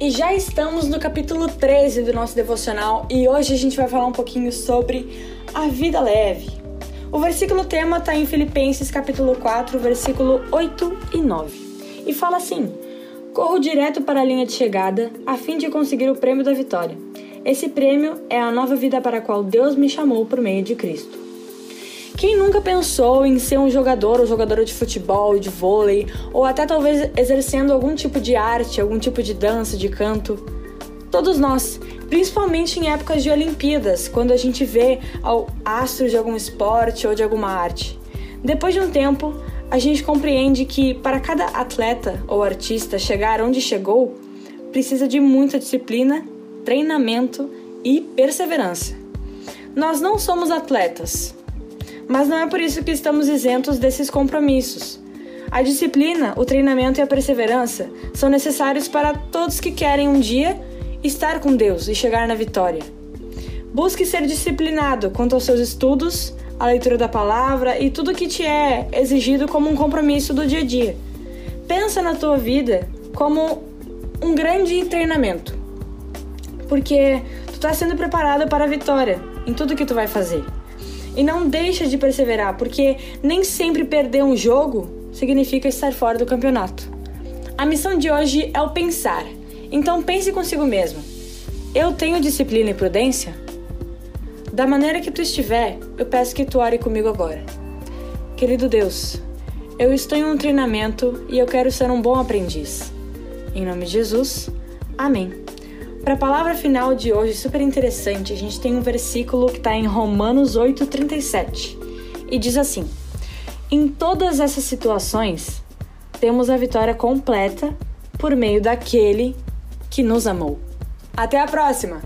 E já estamos no capítulo 13 do nosso devocional e hoje a gente vai falar um pouquinho sobre a vida leve. O versículo tema está em Filipenses capítulo 4, versículo 8 e 9. E fala assim: Corro direto para a linha de chegada a fim de conseguir o prêmio da vitória. Esse prêmio é a nova vida para a qual Deus me chamou por meio de Cristo. Quem nunca pensou em ser um jogador ou jogadora de futebol, de vôlei, ou até talvez exercendo algum tipo de arte, algum tipo de dança, de canto? Todos nós, principalmente em épocas de Olimpíadas, quando a gente vê astros de algum esporte ou de alguma arte. Depois de um tempo, a gente compreende que para cada atleta ou artista chegar onde chegou, precisa de muita disciplina, treinamento e perseverança. Nós não somos atletas, mas não é por isso que estamos isentos desses compromissos. A disciplina, o treinamento e a perseverança são necessários para todos que querem um dia estar com Deus e chegar na vitória. Busque ser disciplinado quanto aos seus estudos, a leitura da palavra e tudo que te é exigido como um compromisso do dia a dia. Pensa na tua vida como um grande treinamento, porque tu está sendo preparado para a vitória em tudo que tu vai fazer. E não deixa de perseverar, porque nem sempre perder um jogo significa estar fora do campeonato. A missão de hoje é o pensar. Então pense consigo mesmo. Eu tenho disciplina e prudência? Da maneira que tu estiver, eu peço que tu ore comigo agora. Querido Deus, eu estou em um treinamento e eu quero ser um bom aprendiz. Em nome de Jesus, amém. Para a palavra final de hoje, super interessante, a gente tem um versículo que está em Romanos 8,37 e diz assim: Em todas essas situações, temos a vitória completa por meio daquele que nos amou. Até a próxima!